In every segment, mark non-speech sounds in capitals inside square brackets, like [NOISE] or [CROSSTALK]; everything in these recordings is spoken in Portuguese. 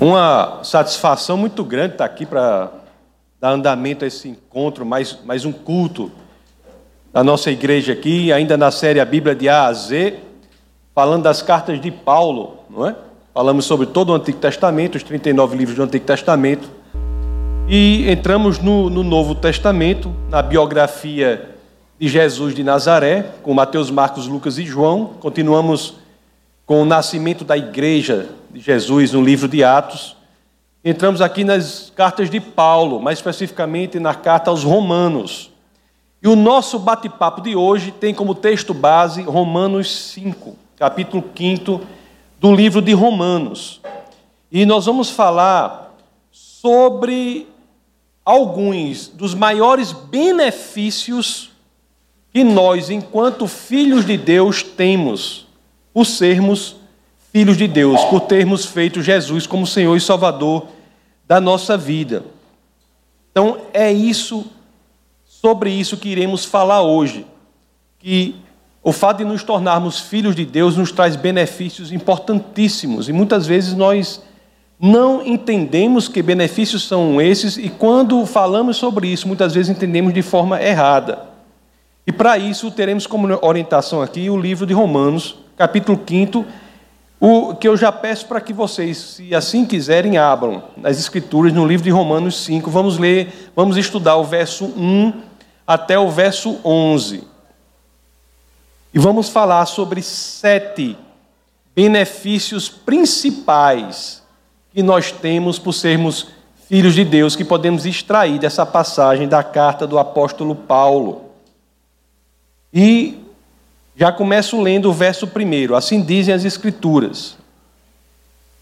Uma satisfação muito grande estar aqui para dar andamento a esse encontro, mais, mais um culto da nossa igreja aqui, ainda na série A Bíblia de A a Z, falando das cartas de Paulo, não é? Falamos sobre todo o Antigo Testamento, os 39 livros do Antigo Testamento, e entramos no, no Novo Testamento, na biografia de Jesus de Nazaré, com Mateus, Marcos, Lucas e João. Continuamos com o nascimento da igreja de Jesus no livro de Atos. Entramos aqui nas cartas de Paulo, mais especificamente na carta aos Romanos. E o nosso bate-papo de hoje tem como texto base Romanos 5, capítulo 5 do livro de Romanos. E nós vamos falar sobre alguns dos maiores benefícios que nós, enquanto filhos de Deus, temos por sermos filhos de Deus, por termos feito Jesus como Senhor e Salvador da nossa vida. Então, é isso, sobre isso que iremos falar hoje. Que o fato de nos tornarmos filhos de Deus nos traz benefícios importantíssimos e muitas vezes nós não entendemos que benefícios são esses e quando falamos sobre isso, muitas vezes entendemos de forma errada. E para isso teremos como orientação aqui o livro de Romanos, capítulo 5, o que eu já peço para que vocês, se assim quiserem, abram nas escrituras no livro de Romanos 5. Vamos ler, vamos estudar o verso 1 até o verso 11. E vamos falar sobre sete benefícios principais que nós temos por sermos filhos de Deus, que podemos extrair dessa passagem da carta do apóstolo Paulo. E já começo lendo o verso primeiro. Assim dizem as Escrituras.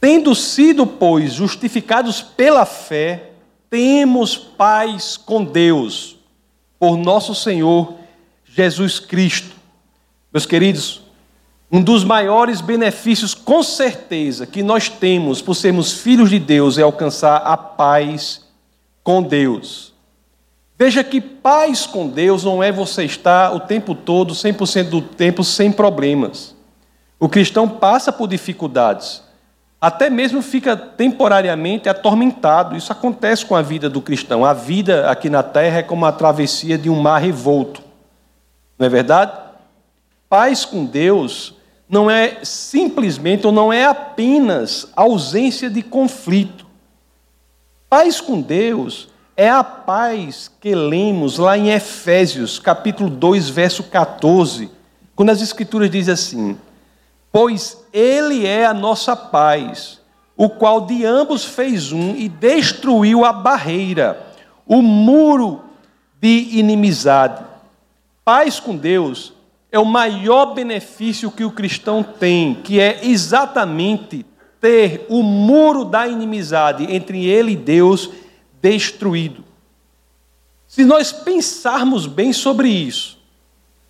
Tendo sido, pois, justificados pela fé, temos paz com Deus, por nosso Senhor Jesus Cristo. Meus queridos, um dos maiores benefícios, com certeza, que nós temos por sermos filhos de Deus é alcançar a paz com Deus. Veja que paz com Deus não é você estar o tempo todo, 100% do tempo, sem problemas. O cristão passa por dificuldades, até mesmo fica temporariamente atormentado. Isso acontece com a vida do cristão. A vida aqui na terra é como a travessia de um mar revolto. Não é verdade? Paz com Deus não é simplesmente ou não é apenas ausência de conflito. Paz com Deus é a paz que lemos lá em Efésios, capítulo 2, verso 14, quando as Escrituras dizem assim: Pois Ele é a nossa paz, o qual de ambos fez um e destruiu a barreira, o muro de inimizade. Paz com Deus é o maior benefício que o cristão tem, que é exatamente ter o muro da inimizade entre ele e Deus destruído. Se nós pensarmos bem sobre isso,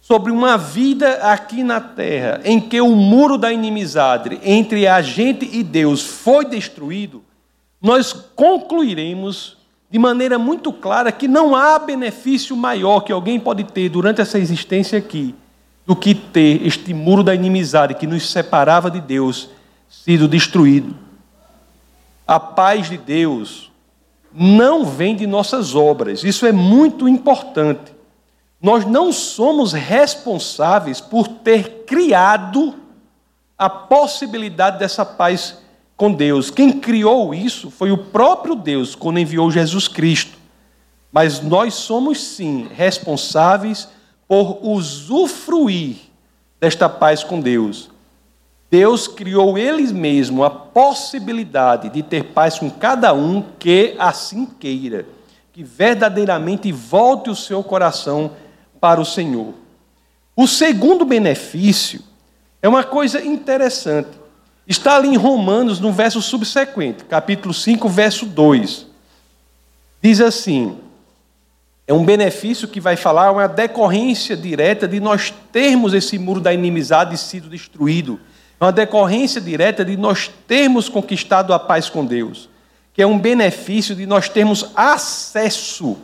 sobre uma vida aqui na terra em que o muro da inimizade entre a gente e Deus foi destruído, nós concluiremos de maneira muito clara que não há benefício maior que alguém pode ter durante essa existência aqui do que ter este muro da inimizade que nos separava de Deus sido destruído. A paz de Deus, não vem de nossas obras. Isso é muito importante. Nós não somos responsáveis por ter criado a possibilidade dessa paz com Deus. Quem criou isso foi o próprio Deus quando enviou Jesus Cristo. Mas nós somos sim responsáveis por usufruir desta paz com Deus. Deus criou Ele mesmo a possibilidade de ter paz com cada um que assim queira, que verdadeiramente volte o seu coração para o Senhor. O segundo benefício é uma coisa interessante. Está ali em Romanos, no verso subsequente, capítulo 5, verso 2. Diz assim: é um benefício que vai falar, uma decorrência direta de nós termos esse muro da inimizade sido destruído é uma decorrência direta de nós termos conquistado a paz com Deus, que é um benefício de nós termos acesso,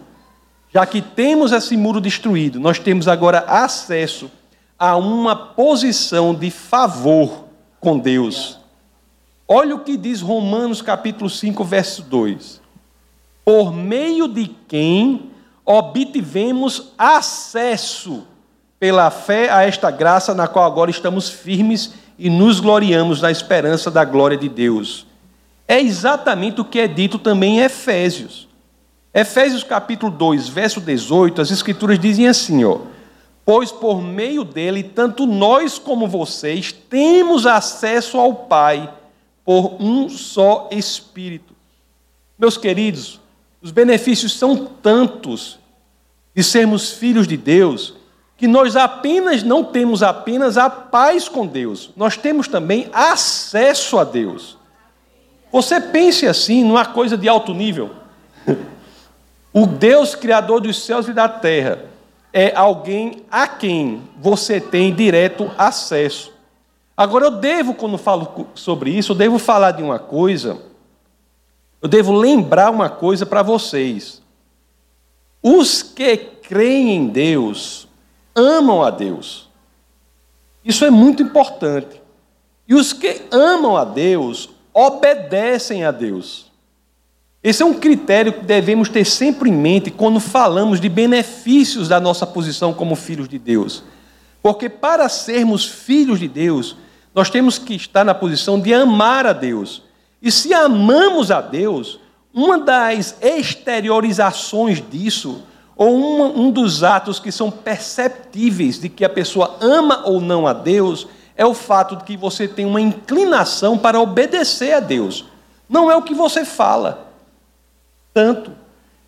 já que temos esse muro destruído, nós temos agora acesso a uma posição de favor com Deus. Olha o que diz Romanos capítulo 5, verso 2. Por meio de quem obtivemos acesso pela fé a esta graça na qual agora estamos firmes e nos gloriamos na esperança da glória de Deus. É exatamente o que é dito também em Efésios. Efésios capítulo 2, verso 18, as escrituras dizem assim, ó: Pois por meio dele tanto nós como vocês temos acesso ao Pai por um só Espírito. Meus queridos, os benefícios são tantos de sermos filhos de Deus, que nós apenas não temos apenas a paz com Deus, nós temos também acesso a Deus. Você pense assim, numa coisa de alto nível. O Deus criador dos céus e da terra é alguém a quem você tem direto acesso. Agora, eu devo, quando falo sobre isso, eu devo falar de uma coisa, eu devo lembrar uma coisa para vocês. Os que creem em Deus amam a Deus. Isso é muito importante. E os que amam a Deus obedecem a Deus. Esse é um critério que devemos ter sempre em mente quando falamos de benefícios da nossa posição como filhos de Deus. Porque para sermos filhos de Deus, nós temos que estar na posição de amar a Deus. E se amamos a Deus, uma das exteriorizações disso, ou uma, um dos atos que são perceptíveis de que a pessoa ama ou não a Deus, é o fato de que você tem uma inclinação para obedecer a Deus. Não é o que você fala, tanto,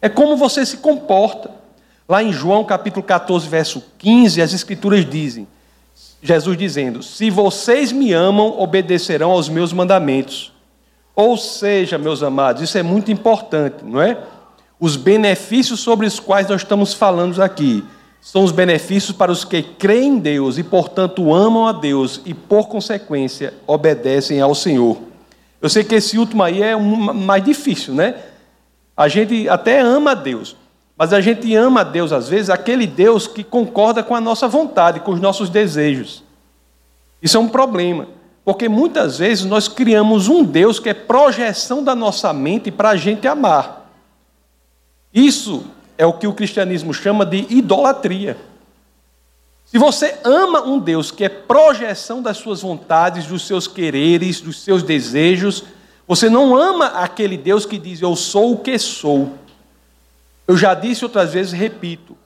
é como você se comporta. Lá em João capítulo 14, verso 15, as Escrituras dizem: Jesus dizendo: Se vocês me amam, obedecerão aos meus mandamentos. Ou seja, meus amados, isso é muito importante, não é? Os benefícios sobre os quais nós estamos falando aqui são os benefícios para os que creem em Deus e, portanto, amam a Deus e, por consequência, obedecem ao Senhor. Eu sei que esse último aí é um mais difícil, né? A gente até ama a Deus, mas a gente ama a Deus, às vezes, aquele Deus que concorda com a nossa vontade, com os nossos desejos. Isso é um problema, porque muitas vezes nós criamos um Deus que é projeção da nossa mente para a gente amar. Isso é o que o cristianismo chama de idolatria. Se você ama um Deus que é projeção das suas vontades, dos seus quereres, dos seus desejos, você não ama aquele Deus que diz eu sou o que sou. Eu já disse outras vezes, repito,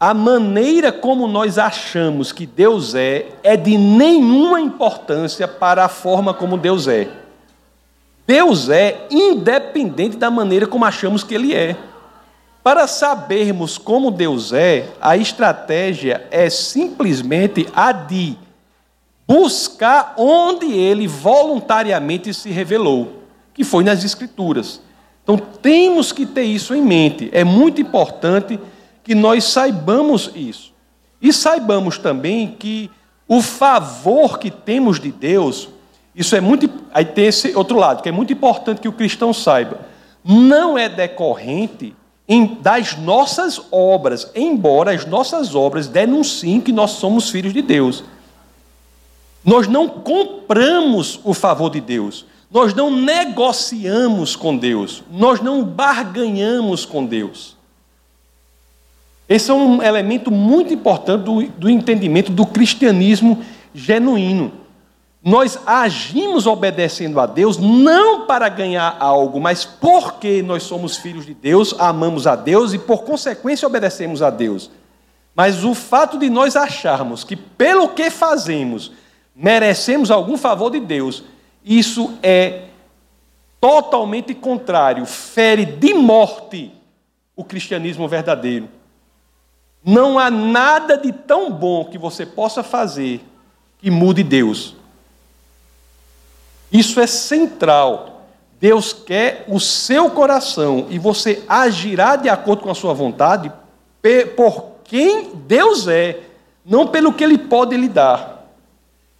a maneira como nós achamos que Deus é é de nenhuma importância para a forma como Deus é. Deus é independente da maneira como achamos que Ele é. Para sabermos como Deus é, a estratégia é simplesmente a de buscar onde Ele voluntariamente se revelou, que foi nas Escrituras. Então temos que ter isso em mente. É muito importante que nós saibamos isso. E saibamos também que o favor que temos de Deus, isso é muito. Aí tem esse outro lado, que é muito importante que o cristão saiba. Não é decorrente das nossas obras, embora as nossas obras denunciem que nós somos filhos de Deus. Nós não compramos o favor de Deus. Nós não negociamos com Deus, nós não barganhamos com Deus. Esse é um elemento muito importante do, do entendimento do cristianismo genuíno. Nós agimos obedecendo a Deus não para ganhar algo, mas porque nós somos filhos de Deus, amamos a Deus e por consequência obedecemos a Deus. Mas o fato de nós acharmos que pelo que fazemos merecemos algum favor de Deus, isso é totalmente contrário, fere de morte o cristianismo verdadeiro. Não há nada de tão bom que você possa fazer que mude Deus. Isso é central. Deus quer o seu coração e você agirá de acordo com a sua vontade por quem Deus é, não pelo que Ele pode lhe dar.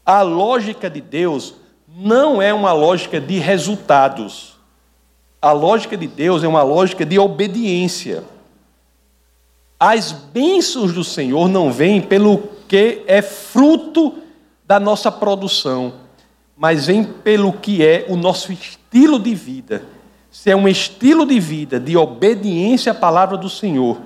A lógica de Deus não é uma lógica de resultados. A lógica de Deus é uma lógica de obediência. As bênçãos do Senhor não vêm pelo que é fruto da nossa produção, mas vem pelo que é o nosso estilo de vida. Se é um estilo de vida de obediência à palavra do Senhor,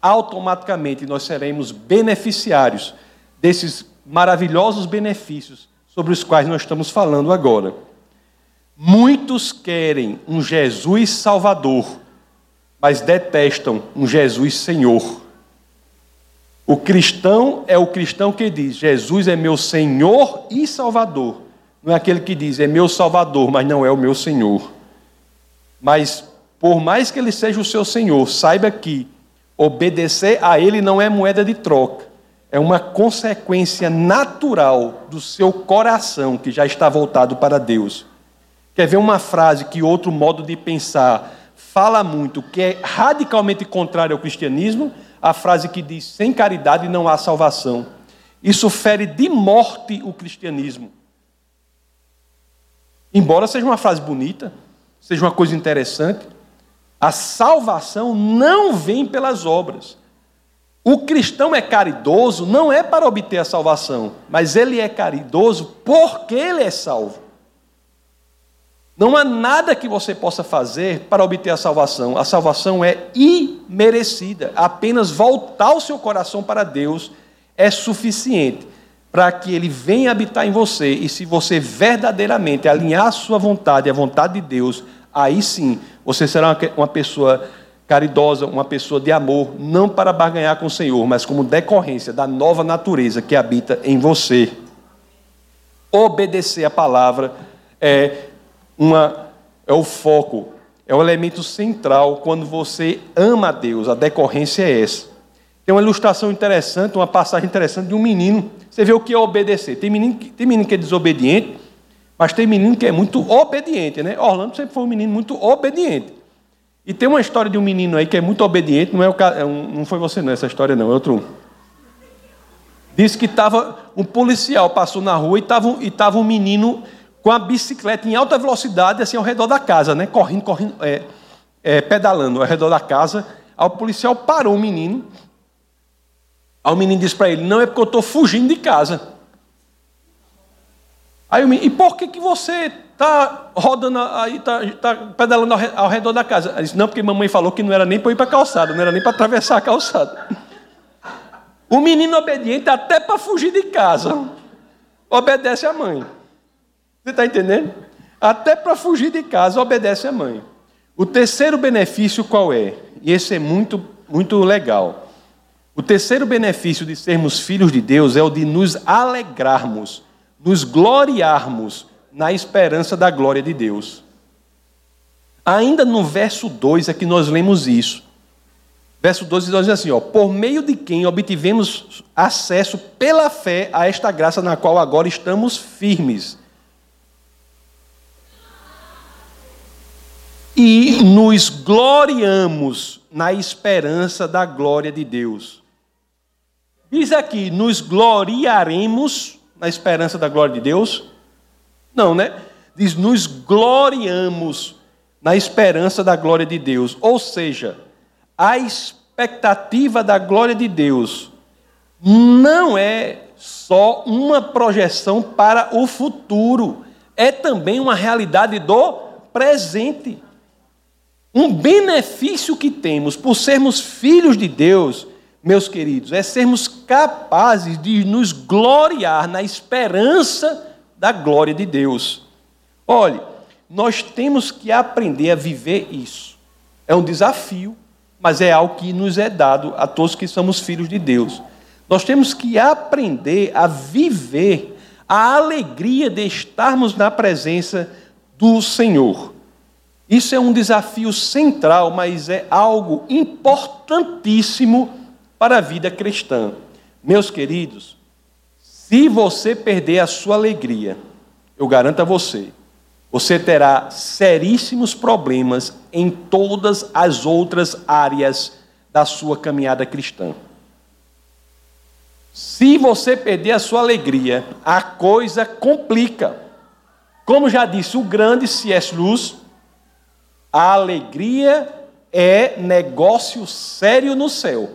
automaticamente nós seremos beneficiários desses maravilhosos benefícios sobre os quais nós estamos falando agora. Muitos querem um Jesus Salvador, mas detestam um Jesus Senhor. O cristão é o cristão que diz: Jesus é meu Senhor e Salvador. Não é aquele que diz: é meu Salvador, mas não é o meu Senhor. Mas, por mais que ele seja o seu Senhor, saiba que obedecer a ele não é moeda de troca. É uma consequência natural do seu coração que já está voltado para Deus. Quer ver uma frase que outro modo de pensar fala muito, que é radicalmente contrário ao cristianismo? A frase que diz: sem caridade não há salvação. Isso fere de morte o cristianismo. Embora seja uma frase bonita, seja uma coisa interessante, a salvação não vem pelas obras. O cristão é caridoso não é para obter a salvação, mas ele é caridoso porque ele é salvo. Não há nada que você possa fazer para obter a salvação. A salvação é imerecida. Apenas voltar o seu coração para Deus é suficiente para que ele venha habitar em você. E se você verdadeiramente alinhar a sua vontade à vontade de Deus, aí sim você será uma pessoa caridosa, uma pessoa de amor, não para barganhar com o Senhor, mas como decorrência da nova natureza que habita em você. Obedecer a palavra é uma, é o foco, é o elemento central quando você ama a Deus. A decorrência é essa. Tem uma ilustração interessante, uma passagem interessante de um menino. Você vê o que é obedecer. Tem menino, tem menino que é desobediente, mas tem menino que é muito obediente, né? Orlando sempre foi um menino muito obediente. E tem uma história de um menino aí que é muito obediente, não é o é não foi você não, essa história não, é outro. Disse que estava um policial passou na rua e estava e tava um menino com a bicicleta em alta velocidade, assim, ao redor da casa, né? Correndo, correndo, é, é, pedalando ao redor da casa. Aí o policial parou o menino. Aí o menino disse para ele: Não é porque eu estou fugindo de casa. Aí o menino, e por que, que você está rodando aí, está tá pedalando ao redor da casa? Ele disse: Não, porque mamãe falou que não era nem para ir para a calçada, não era nem para atravessar a calçada. O menino obediente, até para fugir de casa, obedece à mãe. Você está entendendo? Até para fugir de casa, obedece a mãe. O terceiro benefício qual é? E esse é muito, muito legal. O terceiro benefício de sermos filhos de Deus é o de nos alegrarmos, nos gloriarmos na esperança da glória de Deus. Ainda no verso 2 é que nós lemos isso. Verso 12 diz assim: ó, por meio de quem obtivemos acesso pela fé a esta graça na qual agora estamos firmes e nos gloriamos na esperança da glória de Deus. Diz aqui, nos gloriaremos na esperança da glória de Deus? Não, né? Diz, nos gloriamos na esperança da glória de Deus. Ou seja, a expectativa da glória de Deus não é só uma projeção para o futuro, é também uma realidade do presente. Um benefício que temos por sermos filhos de Deus, meus queridos, é sermos capazes de nos gloriar na esperança da glória de Deus. Olhe, nós temos que aprender a viver isso. É um desafio, mas é algo que nos é dado a todos que somos filhos de Deus. Nós temos que aprender a viver a alegria de estarmos na presença do Senhor. Isso é um desafio central, mas é algo importantíssimo para a vida cristã. Meus queridos, se você perder a sua alegria, eu garanto a você, você terá seríssimos problemas em todas as outras áreas da sua caminhada cristã. Se você perder a sua alegria, a coisa complica. Como já disse o grande C.S. Lewis, a alegria é negócio sério no céu.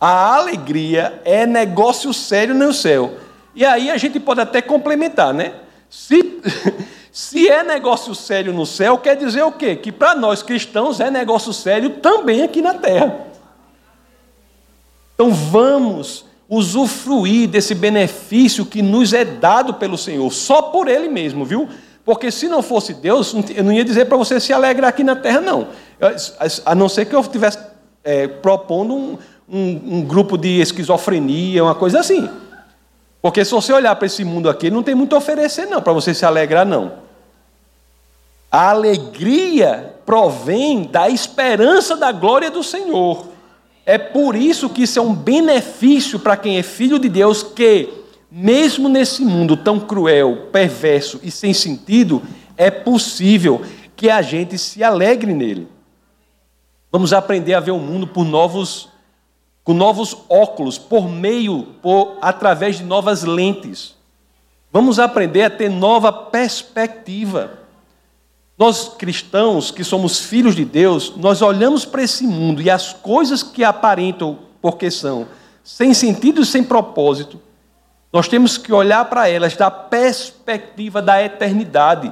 A alegria é negócio sério no céu. E aí a gente pode até complementar, né? Se, [LAUGHS] se é negócio sério no céu, quer dizer o quê? Que para nós cristãos é negócio sério também aqui na terra. Então vamos usufruir desse benefício que nos é dado pelo Senhor, só por Ele mesmo, viu? Porque se não fosse Deus, eu não ia dizer para você se alegrar aqui na terra, não. A não ser que eu estivesse é, propondo um, um, um grupo de esquizofrenia, uma coisa assim. Porque se você olhar para esse mundo aqui, não tem muito a oferecer, não, para você se alegrar, não. A alegria provém da esperança da glória do Senhor. É por isso que isso é um benefício para quem é filho de Deus, que, mesmo nesse mundo tão cruel, perverso e sem sentido, é possível que a gente se alegre nele. Vamos aprender a ver o mundo por novos com novos óculos, por meio, através de novas lentes. Vamos aprender a ter nova perspectiva. Nós cristãos, que somos filhos de Deus, nós olhamos para esse mundo e as coisas que aparentam porque são sem sentido e sem propósito, nós temos que olhar para elas da perspectiva da eternidade.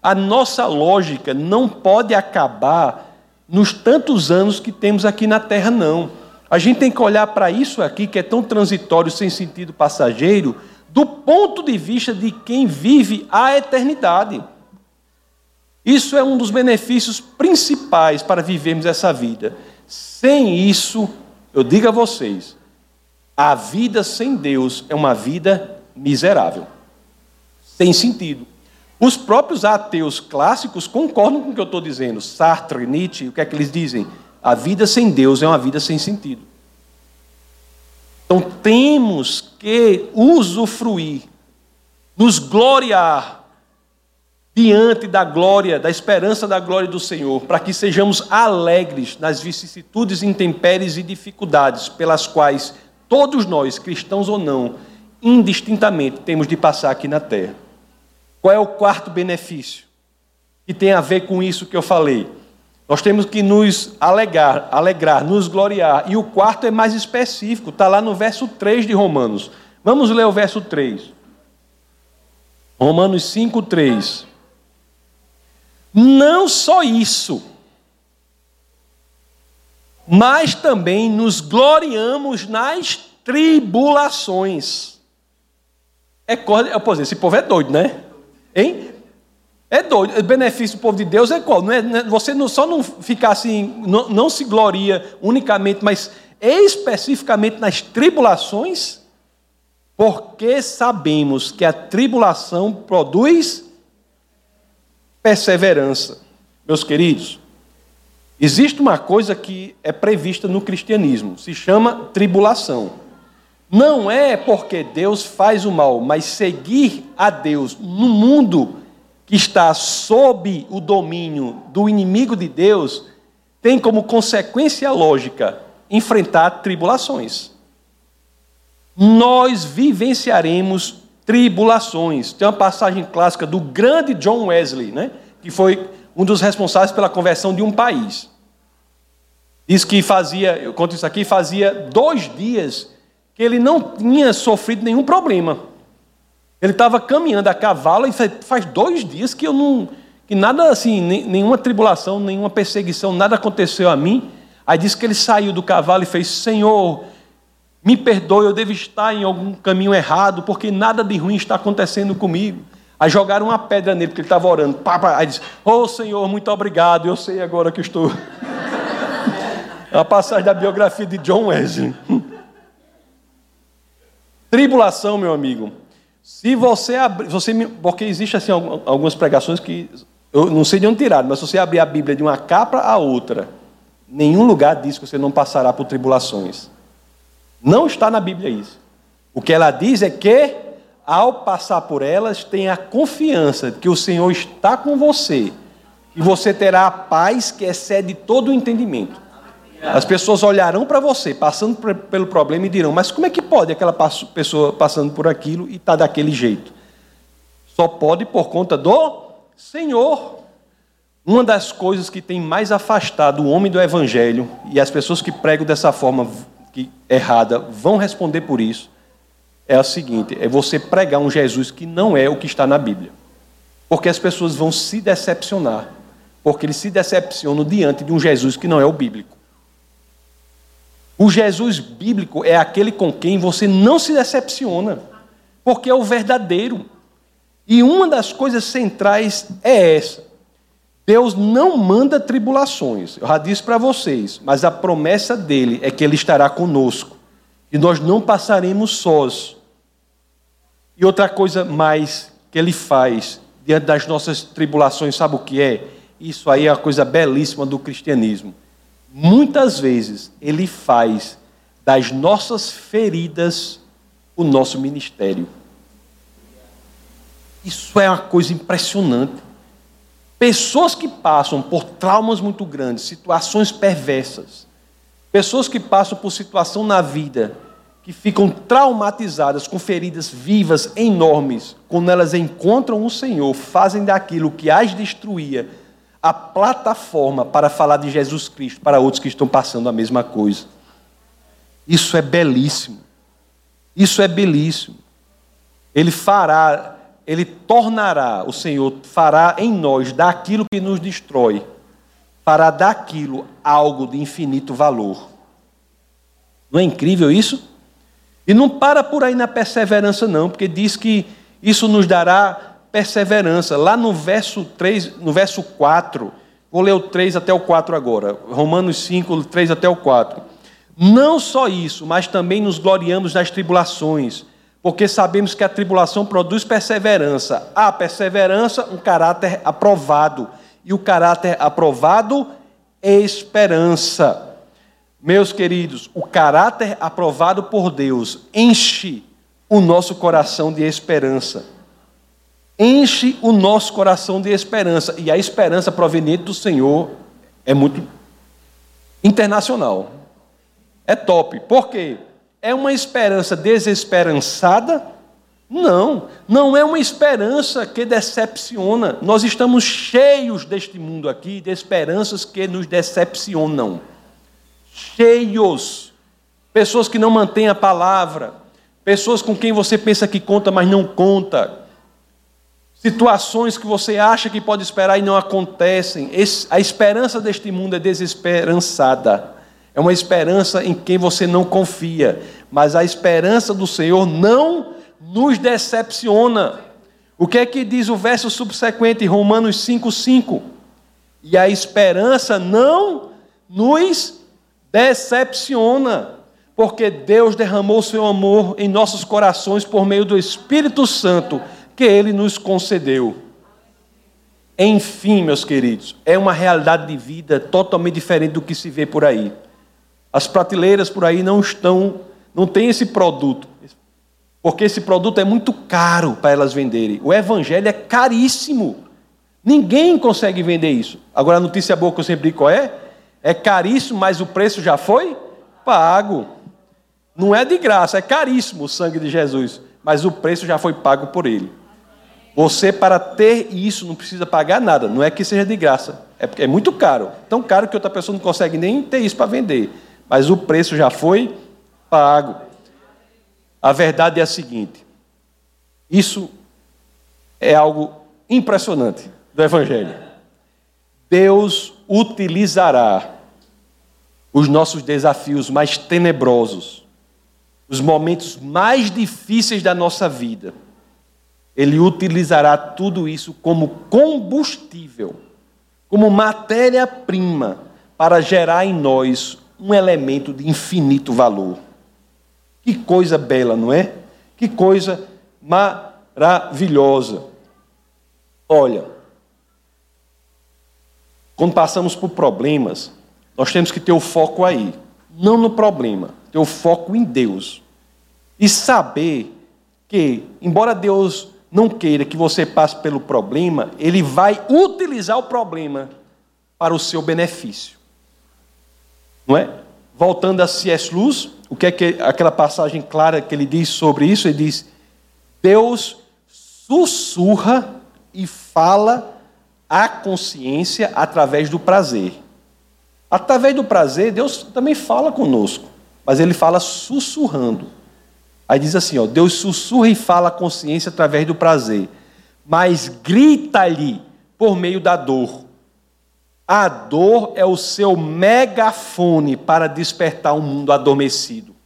A nossa lógica não pode acabar nos tantos anos que temos aqui na terra, não. A gente tem que olhar para isso aqui, que é tão transitório, sem sentido passageiro, do ponto de vista de quem vive a eternidade. Isso é um dos benefícios principais para vivermos essa vida. Sem isso, eu digo a vocês, a vida sem Deus é uma vida miserável, sem sentido. Os próprios ateus clássicos concordam com o que eu estou dizendo. Sartre, Nietzsche, o que é que eles dizem? A vida sem Deus é uma vida sem sentido. Então temos que usufruir, nos gloriar diante da glória, da esperança da glória do Senhor, para que sejamos alegres nas vicissitudes, intempéries e dificuldades pelas quais todos nós, cristãos ou não, indistintamente temos de passar aqui na terra. Qual é o quarto benefício? Que tem a ver com isso que eu falei nós temos que nos alegrar, alegrar, nos gloriar. E o quarto é mais específico, está lá no verso 3 de Romanos. Vamos ler o verso 3. Romanos 5, 3. Não só isso, mas também nos gloriamos nas tribulações. É, pois esse povo é doido, né? Hein? É doido. O benefício do povo de Deus é qual? Não é, não é, você não, só não ficar assim, não, não se gloria unicamente, mas especificamente nas tribulações, porque sabemos que a tribulação produz perseverança. Meus queridos, existe uma coisa que é prevista no cristianismo, se chama tribulação. Não é porque Deus faz o mal, mas seguir a Deus no mundo que está sob o domínio do inimigo de Deus, tem como consequência lógica enfrentar tribulações. Nós vivenciaremos tribulações. Tem uma passagem clássica do grande John Wesley, né? que foi um dos responsáveis pela conversão de um país. Diz que fazia, eu conto isso aqui, fazia dois dias que ele não tinha sofrido nenhum problema. Ele estava caminhando a cavalo e faz dois dias que eu não. que nada assim, nenhuma tribulação, nenhuma perseguição, nada aconteceu a mim. Aí disse que ele saiu do cavalo e fez: Senhor, me perdoe, eu devo estar em algum caminho errado, porque nada de ruim está acontecendo comigo. Aí jogaram uma pedra nele, porque ele estava orando. Aí disse: Oh Senhor, muito obrigado, eu sei agora que estou. [LAUGHS] É a passagem da biografia de John Wesley. Tribulação, meu amigo, se você abrir, você, porque existe assim algumas pregações que eu não sei de onde tirar, mas se você abrir a Bíblia de uma capa a outra, nenhum lugar diz que você não passará por tribulações. Não está na Bíblia isso. O que ela diz é que ao passar por elas, tenha a confiança de que o Senhor está com você e você terá a paz que excede todo o entendimento. As pessoas olharão para você, passando pelo problema, e dirão: Mas como é que pode aquela pessoa passando por aquilo e está daquele jeito? Só pode por conta do Senhor. Uma das coisas que tem mais afastado o homem do Evangelho, e as pessoas que pregam dessa forma que, errada vão responder por isso, é a seguinte: é você pregar um Jesus que não é o que está na Bíblia. Porque as pessoas vão se decepcionar. Porque eles se decepcionam diante de um Jesus que não é o bíblico. O Jesus bíblico é aquele com quem você não se decepciona, porque é o verdadeiro. E uma das coisas centrais é essa: Deus não manda tribulações, eu já disse para vocês, mas a promessa dele é que ele estará conosco, e nós não passaremos sós. E outra coisa mais que ele faz diante das nossas tribulações, sabe o que é? Isso aí é a coisa belíssima do cristianismo. Muitas vezes ele faz das nossas feridas o nosso ministério. Isso é uma coisa impressionante. Pessoas que passam por traumas muito grandes, situações perversas, pessoas que passam por situação na vida que ficam traumatizadas com feridas vivas enormes, quando elas encontram o Senhor, fazem daquilo que as destruía a plataforma para falar de Jesus Cristo para outros que estão passando a mesma coisa. Isso é belíssimo. Isso é belíssimo. Ele fará ele tornará, o Senhor fará em nós daquilo que nos destrói, fará daquilo algo de infinito valor. Não é incrível isso? E não para por aí na perseverança, não, porque diz que isso nos dará perseverança. Lá no verso 3, no verso 4, vou ler o 3 até o 4 agora. Romanos 5, 3 até o 4. Não só isso, mas também nos gloriamos das tribulações porque sabemos que a tribulação produz perseverança. A perseverança, um caráter aprovado. E o caráter aprovado é esperança. Meus queridos, o caráter aprovado por Deus enche o nosso coração de esperança. Enche o nosso coração de esperança. E a esperança proveniente do Senhor é muito internacional. É top. Por quê? É uma esperança desesperançada? Não, não é uma esperança que decepciona. Nós estamos cheios deste mundo aqui de esperanças que nos decepcionam. Cheios. Pessoas que não mantêm a palavra, pessoas com quem você pensa que conta, mas não conta. Situações que você acha que pode esperar e não acontecem. A esperança deste mundo é desesperançada. É uma esperança em quem você não confia. Mas a esperança do Senhor não nos decepciona. O que é que diz o verso subsequente, Romanos 5,5? E a esperança não nos decepciona, porque Deus derramou seu amor em nossos corações por meio do Espírito Santo que ele nos concedeu. Enfim, meus queridos, é uma realidade de vida totalmente diferente do que se vê por aí. As prateleiras por aí não estão, não tem esse produto, porque esse produto é muito caro para elas venderem. O evangelho é caríssimo. Ninguém consegue vender isso. Agora a notícia boa que eu sempre digo qual é? É caríssimo, mas o preço já foi pago. Não é de graça, é caríssimo o sangue de Jesus, mas o preço já foi pago por ele. Você, para ter isso, não precisa pagar nada. Não é que seja de graça. É, é muito caro. Tão caro que outra pessoa não consegue nem ter isso para vender mas o preço já foi pago. A verdade é a seguinte: isso é algo impressionante do Evangelho. Deus utilizará os nossos desafios mais tenebrosos, os momentos mais difíceis da nossa vida. Ele utilizará tudo isso como combustível, como matéria-prima para gerar em nós um elemento de infinito valor. Que coisa bela, não é? Que coisa maravilhosa. Olha, quando passamos por problemas, nós temos que ter o foco aí, não no problema, ter o foco em Deus. E saber que, embora Deus não queira que você passe pelo problema, Ele vai utilizar o problema para o seu benefício. Não é? Voltando a C.S. Luz, o que é que aquela passagem clara que ele diz sobre isso? Ele diz: Deus sussurra e fala à consciência através do prazer. Através do prazer, Deus também fala conosco, mas ele fala sussurrando. Aí diz assim: ó, Deus sussurra e fala a consciência através do prazer, mas grita-lhe por meio da dor. A dor é o seu megafone para despertar um mundo adormecido.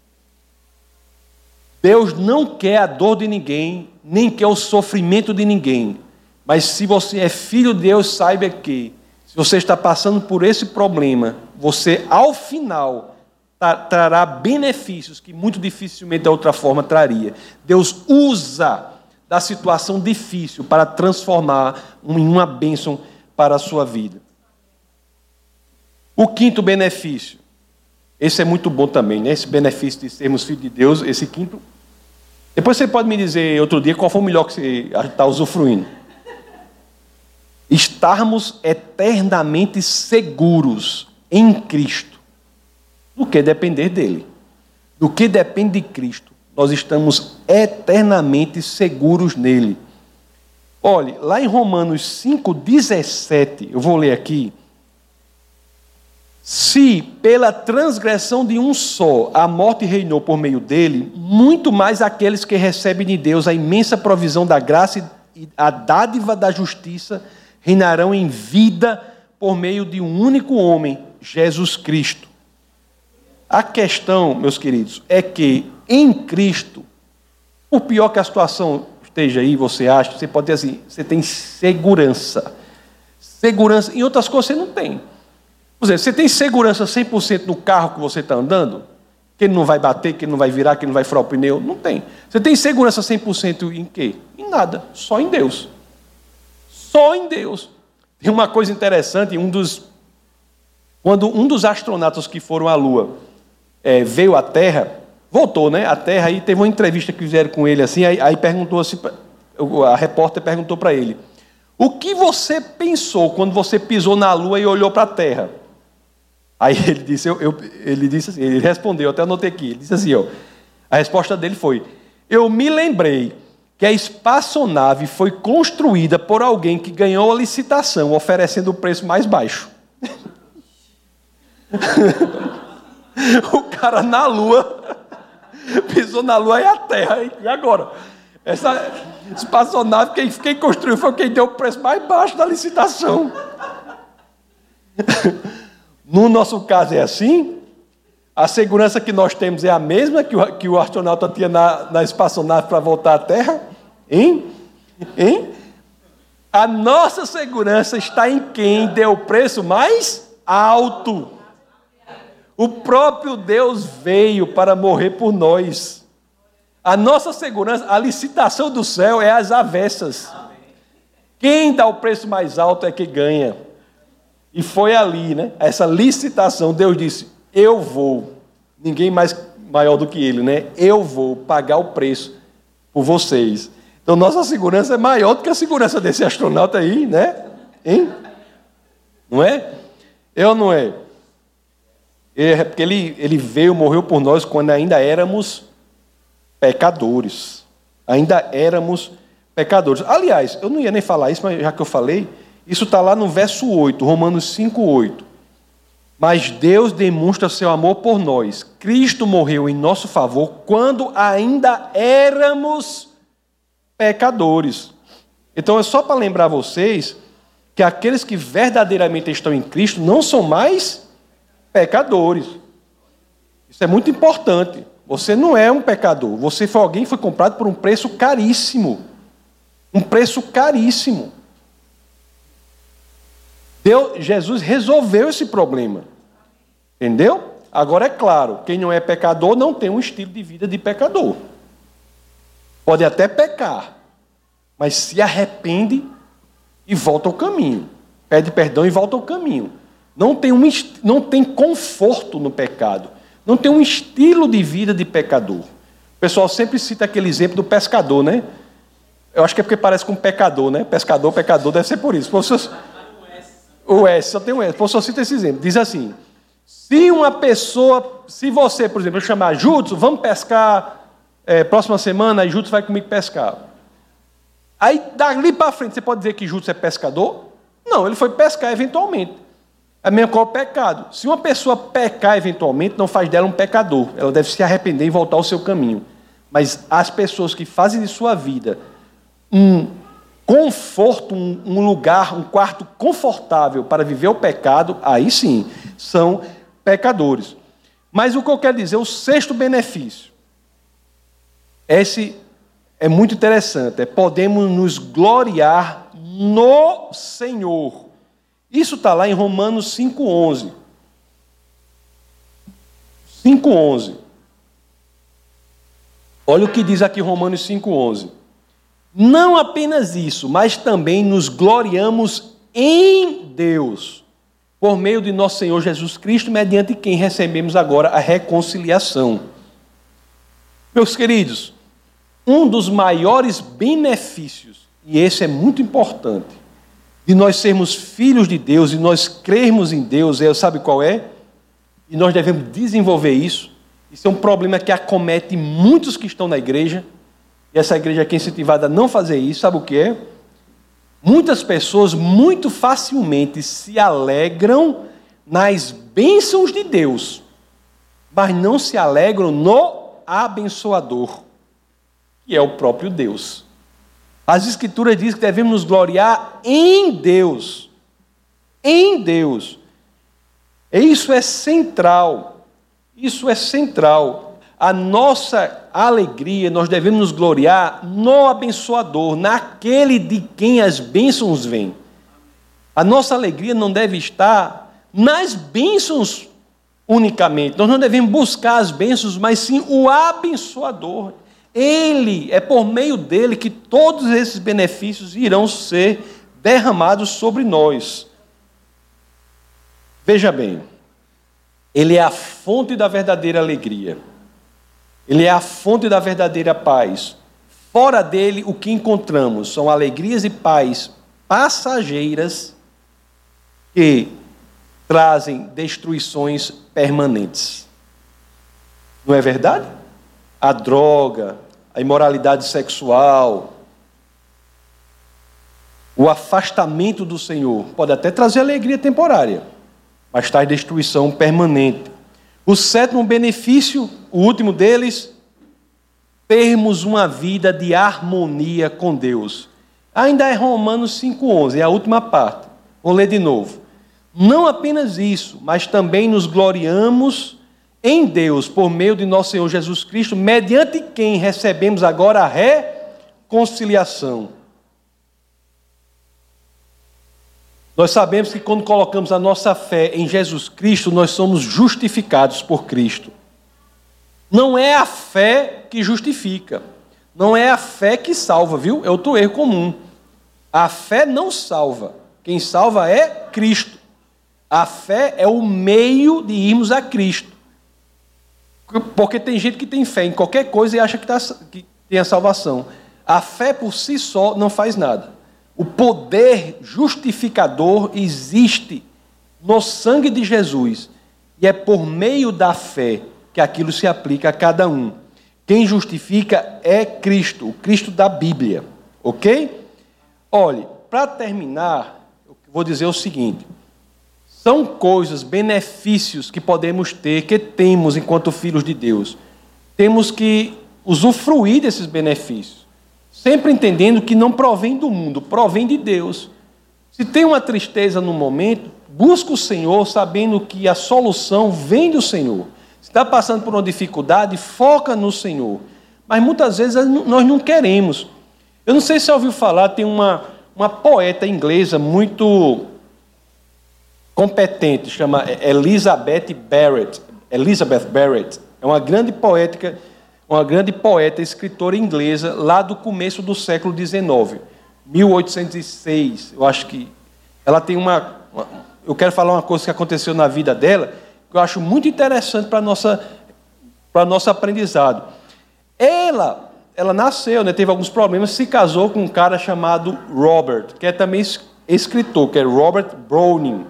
Deus não quer a dor de ninguém, nem quer o sofrimento de ninguém. Mas se você é filho de Deus, saiba que, se você está passando por esse problema, você, ao final, trará benefícios que muito dificilmente da outra forma traria. Deus usa da situação difícil para transformar em uma bênção para a sua vida. O quinto benefício, esse é muito bom também, né? Esse benefício de sermos filhos de Deus, esse quinto. Depois você pode me dizer outro dia qual foi o melhor que você está usufruindo. Estarmos eternamente seguros em Cristo, do que depender dele, do que depende de Cristo. Nós estamos eternamente seguros nele. Olhe, lá em Romanos 5,17, eu vou ler aqui. Se pela transgressão de um só a morte reinou por meio dele, muito mais aqueles que recebem de Deus a imensa provisão da graça e a dádiva da justiça reinarão em vida por meio de um único homem, Jesus Cristo. A questão, meus queridos, é que em Cristo, por pior que a situação esteja aí, você acha, você pode dizer assim, você tem segurança. Segurança, em outras coisas você não tem. Por exemplo, você tem segurança 100% no carro que você está andando? Que ele não vai bater, que ele não vai virar, que ele não vai furar o pneu? Não tem. Você tem segurança 100% em quê? Em nada, só em Deus. Só em Deus. Tem uma coisa interessante, um dos quando um dos astronautas que foram à Lua é, veio à Terra, voltou, né? À Terra aí teve uma entrevista que fizeram com ele assim, aí, aí perguntou assim, a repórter perguntou para ele: "O que você pensou quando você pisou na Lua e olhou para a Terra?" Aí [LAUGHS] ele disse, eu, eu, ele disse assim, ele respondeu, até anotei aqui, ele disse assim, ó, a resposta dele foi: Eu me lembrei que a espaçonave foi construída por alguém que ganhou a licitação, oferecendo o preço mais baixo. [LAUGHS] [LAUGHS] o cara na Lua [LAUGHS] pisou na Lua e a Terra. E agora? Essa espaçonave, quem, quem construiu foi quem deu o preço mais baixo da licitação. [LAUGHS] No nosso caso é assim. A segurança que nós temos é a mesma que o, que o astronauta tinha na, na espaçonave para voltar à Terra? Hein? Hein? A nossa segurança está em quem deu o preço mais alto. O próprio Deus veio para morrer por nós. A nossa segurança, a licitação do céu é as avessas. Quem dá o preço mais alto é que ganha. E foi ali, né? Essa licitação, Deus disse: Eu vou. Ninguém mais maior do que ele, né? Eu vou pagar o preço por vocês. Então, nossa segurança é maior do que a segurança desse astronauta aí, né? Hein? Não é? Eu não é? É porque ele, ele veio, morreu por nós quando ainda éramos pecadores. Ainda éramos pecadores. Aliás, eu não ia nem falar isso, mas já que eu falei, isso está lá no verso 8, Romanos 5, 8. Mas Deus demonstra seu amor por nós. Cristo morreu em nosso favor quando ainda éramos pecadores. Então é só para lembrar vocês que aqueles que verdadeiramente estão em Cristo não são mais pecadores. Isso é muito importante. Você não é um pecador. Você foi alguém que foi comprado por um preço caríssimo. Um preço caríssimo. Deus, Jesus resolveu esse problema. Entendeu? Agora é claro, quem não é pecador não tem um estilo de vida de pecador. Pode até pecar, mas se arrepende e volta ao caminho. Pede perdão e volta ao caminho. Não tem, um, não tem conforto no pecado. Não tem um estilo de vida de pecador. O pessoal sempre cita aquele exemplo do pescador, né? Eu acho que é porque parece com pecador, né? Pescador, pecador, deve ser por isso. O S, só tem um S. Só cita esse exemplo. Diz assim: se uma pessoa, se você, por exemplo, chamar Jutsu, vamos pescar é, próxima semana, aí Jutsu vai comigo pescar. Aí dali para frente, você pode dizer que Jutsu é pescador? Não, ele foi pescar eventualmente. É mesmo qual o pecado. Se uma pessoa pecar eventualmente, não faz dela um pecador. Ela deve se arrepender e voltar ao seu caminho. Mas as pessoas que fazem de sua vida um conforto, um lugar, um quarto confortável para viver o pecado, aí sim, são pecadores. Mas o que eu quero dizer, o sexto benefício, esse é muito interessante, é podemos nos gloriar no Senhor. Isso está lá em Romanos 5,11. 5,11. Olha o que diz aqui Romanos 5,11. Não apenas isso, mas também nos gloriamos em Deus, por meio de nosso Senhor Jesus Cristo, mediante quem recebemos agora a reconciliação. Meus queridos, um dos maiores benefícios, e esse é muito importante, de nós sermos filhos de Deus e nós crermos em Deus, é, sabe qual é? E nós devemos desenvolver isso. Isso é um problema que acomete muitos que estão na igreja e essa igreja aqui é incentivada a não fazer isso, sabe o que é? Muitas pessoas muito facilmente se alegram nas bênçãos de Deus, mas não se alegram no abençoador, que é o próprio Deus. As Escrituras dizem que devemos nos gloriar em Deus. Em Deus. Isso é central. Isso é central a nossa alegria, nós devemos nos gloriar no abençoador, naquele de quem as bênçãos vêm. A nossa alegria não deve estar nas bênçãos unicamente. Nós não devemos buscar as bênçãos, mas sim o abençoador. Ele, é por meio dele que todos esses benefícios irão ser derramados sobre nós. Veja bem, ele é a fonte da verdadeira alegria. Ele é a fonte da verdadeira paz. Fora dele, o que encontramos são alegrias e paz passageiras que trazem destruições permanentes. Não é verdade? A droga, a imoralidade sexual, o afastamento do Senhor pode até trazer alegria temporária, mas traz destruição permanente. O sétimo benefício, o último deles, termos uma vida de harmonia com Deus. Ainda é Romanos 5,11, é a última parte. Vou ler de novo. Não apenas isso, mas também nos gloriamos em Deus por meio de nosso Senhor Jesus Cristo, mediante quem recebemos agora a reconciliação. Nós sabemos que quando colocamos a nossa fé em Jesus Cristo, nós somos justificados por Cristo. Não é a fé que justifica, não é a fé que salva, viu? É outro erro comum. A fé não salva, quem salva é Cristo. A fé é o meio de irmos a Cristo. Porque tem gente que tem fé em qualquer coisa e acha que, tá, que tem a salvação. A fé por si só não faz nada. O poder justificador existe no sangue de Jesus. E é por meio da fé que aquilo se aplica a cada um. Quem justifica é Cristo, o Cristo da Bíblia. Ok? Olhe, para terminar, eu vou dizer o seguinte: são coisas, benefícios que podemos ter, que temos enquanto filhos de Deus. Temos que usufruir desses benefícios. Sempre entendendo que não provém do mundo, provém de Deus. Se tem uma tristeza no momento, busca o Senhor, sabendo que a solução vem do Senhor. Se está passando por uma dificuldade, foca no Senhor. Mas muitas vezes nós não queremos. Eu não sei se você ouviu falar, tem uma, uma poeta inglesa muito competente, chama Elizabeth Barrett. Elizabeth Barrett. É uma grande poética uma grande poeta, escritora inglesa, lá do começo do século XIX, 1806. Eu acho que ela tem uma, uma. Eu quero falar uma coisa que aconteceu na vida dela, que eu acho muito interessante para nossa para nosso aprendizado. Ela, ela nasceu, né, teve alguns problemas, se casou com um cara chamado Robert, que é também escritor, que é Robert Browning.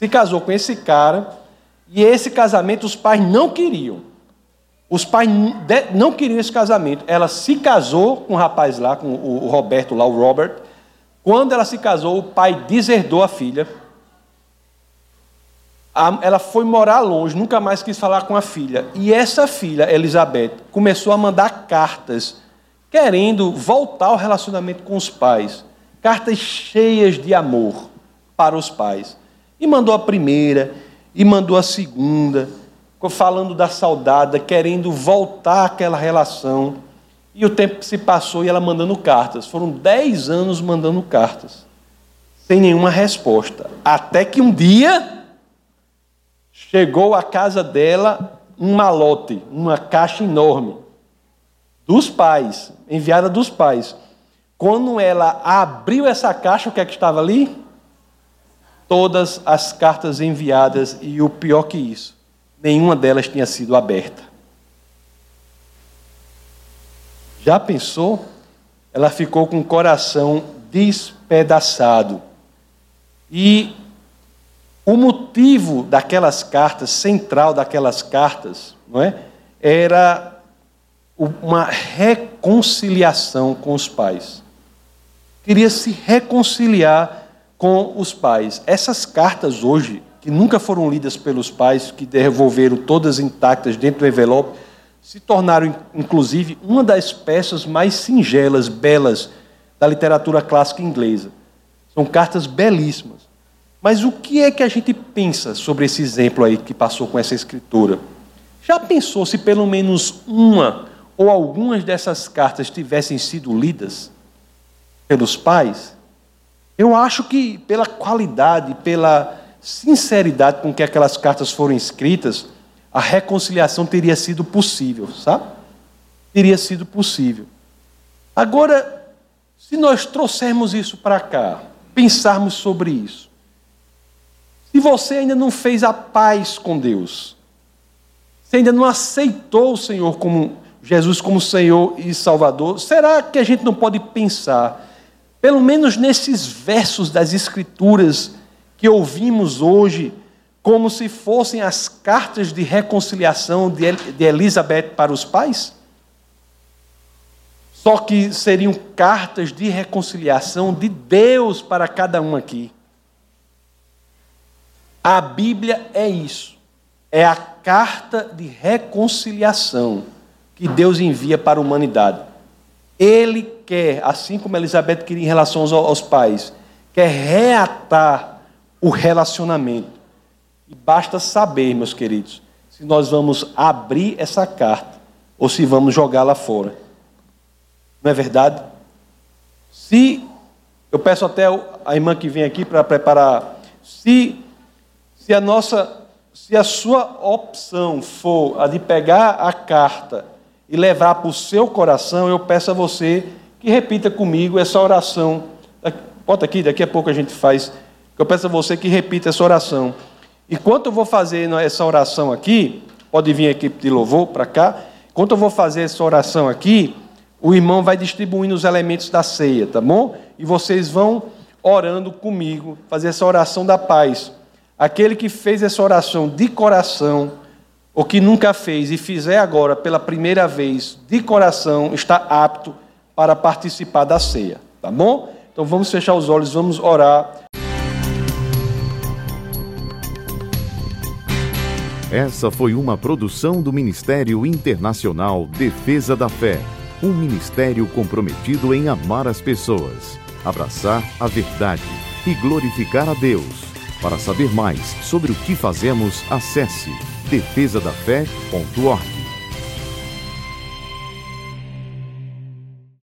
Se casou com esse cara e esse casamento os pais não queriam. Os pais não queriam esse casamento. Ela se casou com o rapaz lá, com o Roberto lá, o Robert. Quando ela se casou, o pai deserdou a filha. ela foi morar longe, nunca mais quis falar com a filha. E essa filha, Elizabeth, começou a mandar cartas, querendo voltar ao relacionamento com os pais. Cartas cheias de amor para os pais. E mandou a primeira, e mandou a segunda, falando da saudade, querendo voltar àquela relação. E o tempo se passou e ela mandando cartas. Foram dez anos mandando cartas, sem nenhuma resposta. Até que um dia chegou à casa dela um malote, uma caixa enorme, dos pais, enviada dos pais. Quando ela abriu essa caixa, o que é que estava ali? Todas as cartas enviadas, e o pior que isso, nenhuma delas tinha sido aberta. Já pensou? Ela ficou com o coração despedaçado. E o motivo daquelas cartas, central daquelas cartas, não é? Era uma reconciliação com os pais. Queria se reconciliar com os pais. Essas cartas hoje, que nunca foram lidas pelos pais, que devolveram todas intactas dentro do envelope, se tornaram, inclusive, uma das peças mais singelas, belas da literatura clássica inglesa. São cartas belíssimas. Mas o que é que a gente pensa sobre esse exemplo aí que passou com essa escritura? Já pensou se pelo menos uma ou algumas dessas cartas tivessem sido lidas pelos pais? Eu acho que pela qualidade, pela sinceridade com que aquelas cartas foram escritas, a reconciliação teria sido possível, sabe? Teria sido possível. Agora, se nós trouxermos isso para cá, pensarmos sobre isso, se você ainda não fez a paz com Deus, se ainda não aceitou o Senhor como Jesus como Senhor e Salvador, será que a gente não pode pensar, pelo menos nesses versos das Escrituras que ouvimos hoje, como se fossem as cartas de reconciliação de Elizabeth para os pais? Só que seriam cartas de reconciliação de Deus para cada um aqui. A Bíblia é isso. É a carta de reconciliação que Deus envia para a humanidade. Ele quer, assim como Elizabeth queria em relação aos, aos pais, quer reatar o relacionamento. E basta saber, meus queridos, se nós vamos abrir essa carta ou se vamos jogá-la fora. Não é verdade? Se, eu peço até a irmã que vem aqui para preparar, se se a nossa, se a sua opção for a de pegar a carta e levar para o seu coração, eu peço a você que repita comigo essa oração. Bota aqui, daqui a pouco a gente faz. Eu peço a você que repita essa oração. Enquanto eu vou fazer essa oração aqui, pode vir a equipe de louvor para cá. Enquanto eu vou fazer essa oração aqui, o irmão vai distribuindo os elementos da ceia, tá bom? E vocês vão orando comigo, fazer essa oração da paz. Aquele que fez essa oração de coração, ou que nunca fez e fizer agora pela primeira vez de coração, está apto para participar da ceia, tá bom? Então vamos fechar os olhos, vamos orar. Essa foi uma produção do Ministério Internacional Defesa da Fé, um ministério comprometido em amar as pessoas, abraçar a verdade e glorificar a Deus. Para saber mais sobre o que fazemos, acesse defesadafé.org.